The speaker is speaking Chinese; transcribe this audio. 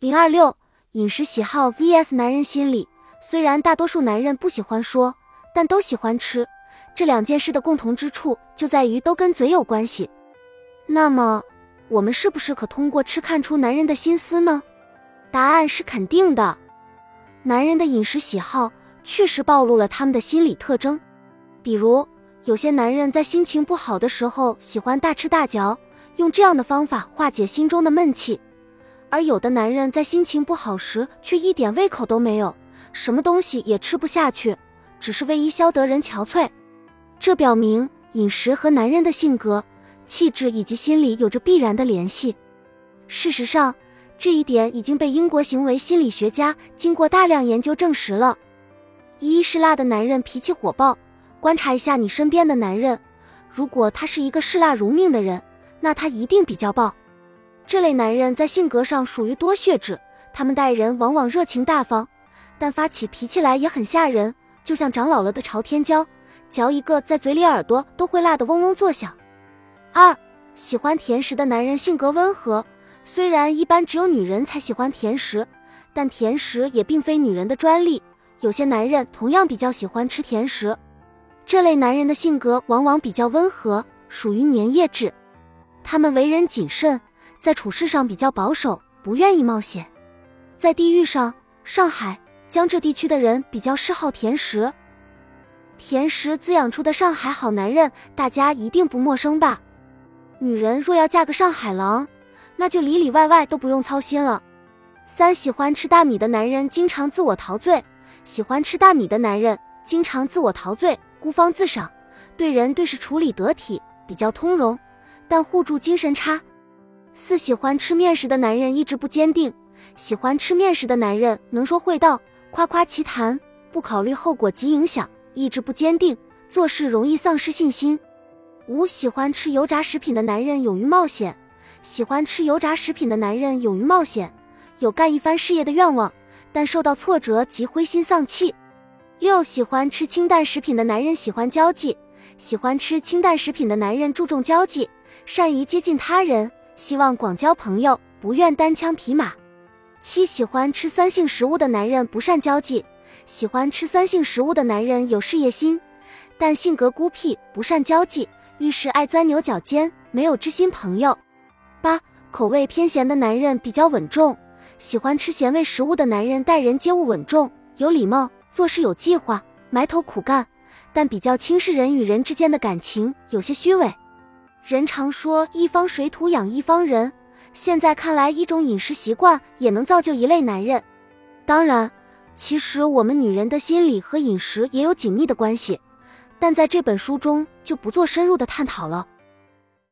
零二六饮食喜好 vs 男人心理。虽然大多数男人不喜欢说，但都喜欢吃。这两件事的共同之处就在于都跟嘴有关系。那么，我们是不是可通过吃看出男人的心思呢？答案是肯定的。男人的饮食喜好确实暴露了他们的心理特征。比如，有些男人在心情不好的时候喜欢大吃大嚼，用这样的方法化解心中的闷气；而有的男人在心情不好时却一点胃口都没有，什么东西也吃不下去，只是为伊消得人憔悴。这表明饮食和男人的性格、气质以及心理有着必然的联系。事实上，这一点已经被英国行为心理学家经过大量研究证实了。一是辣的男人脾气火爆。观察一下你身边的男人，如果他是一个嗜辣如命的人，那他一定比较暴。这类男人在性格上属于多血质，他们待人往往热情大方，但发起脾气来也很吓人，就像长老了的朝天椒，嚼一个在嘴里耳朵都会辣得嗡嗡作响。二，喜欢甜食的男人性格温和，虽然一般只有女人才喜欢甜食，但甜食也并非女人的专利，有些男人同样比较喜欢吃甜食。这类男人的性格往往比较温和，属于粘液质。他们为人谨慎，在处事上比较保守，不愿意冒险。在地域上，上海、江浙地区的人比较嗜好甜食。甜食滋养出的上海好男人，大家一定不陌生吧？女人若要嫁个上海郎，那就里里外外都不用操心了。三喜欢吃大米的男人经常自我陶醉，喜欢吃大米的男人经常自我陶醉。孤芳自赏，对人对事处理得体，比较通融，但互助精神差。四喜欢吃面食的男人意志不坚定，喜欢吃面食的男人能说会道，夸夸其谈，不考虑后果及影响，意志不坚定，做事容易丧失信心。五喜欢吃油炸食品的男人勇于冒险，喜欢吃油炸食品的男人勇于冒险，有干一番事业的愿望，但受到挫折即灰心丧气。六喜欢吃清淡食品的男人喜欢交际，喜欢吃清淡食品的男人注重交际，善于接近他人，希望广交朋友，不愿单枪匹马。七喜欢吃酸性食物的男人不善交际，喜欢吃酸性食物的男人有事业心，但性格孤僻，不善交际，遇事爱钻牛角尖，没有知心朋友。八口味偏咸的男人比较稳重，喜欢吃咸味食物的男人待人接物稳重，有礼貌。做事有计划，埋头苦干，但比较轻视人与人之间的感情，有些虚伪。人常说一方水土养一方人，现在看来，一种饮食习惯也能造就一类男人。当然，其实我们女人的心理和饮食也有紧密的关系，但在这本书中就不做深入的探讨了。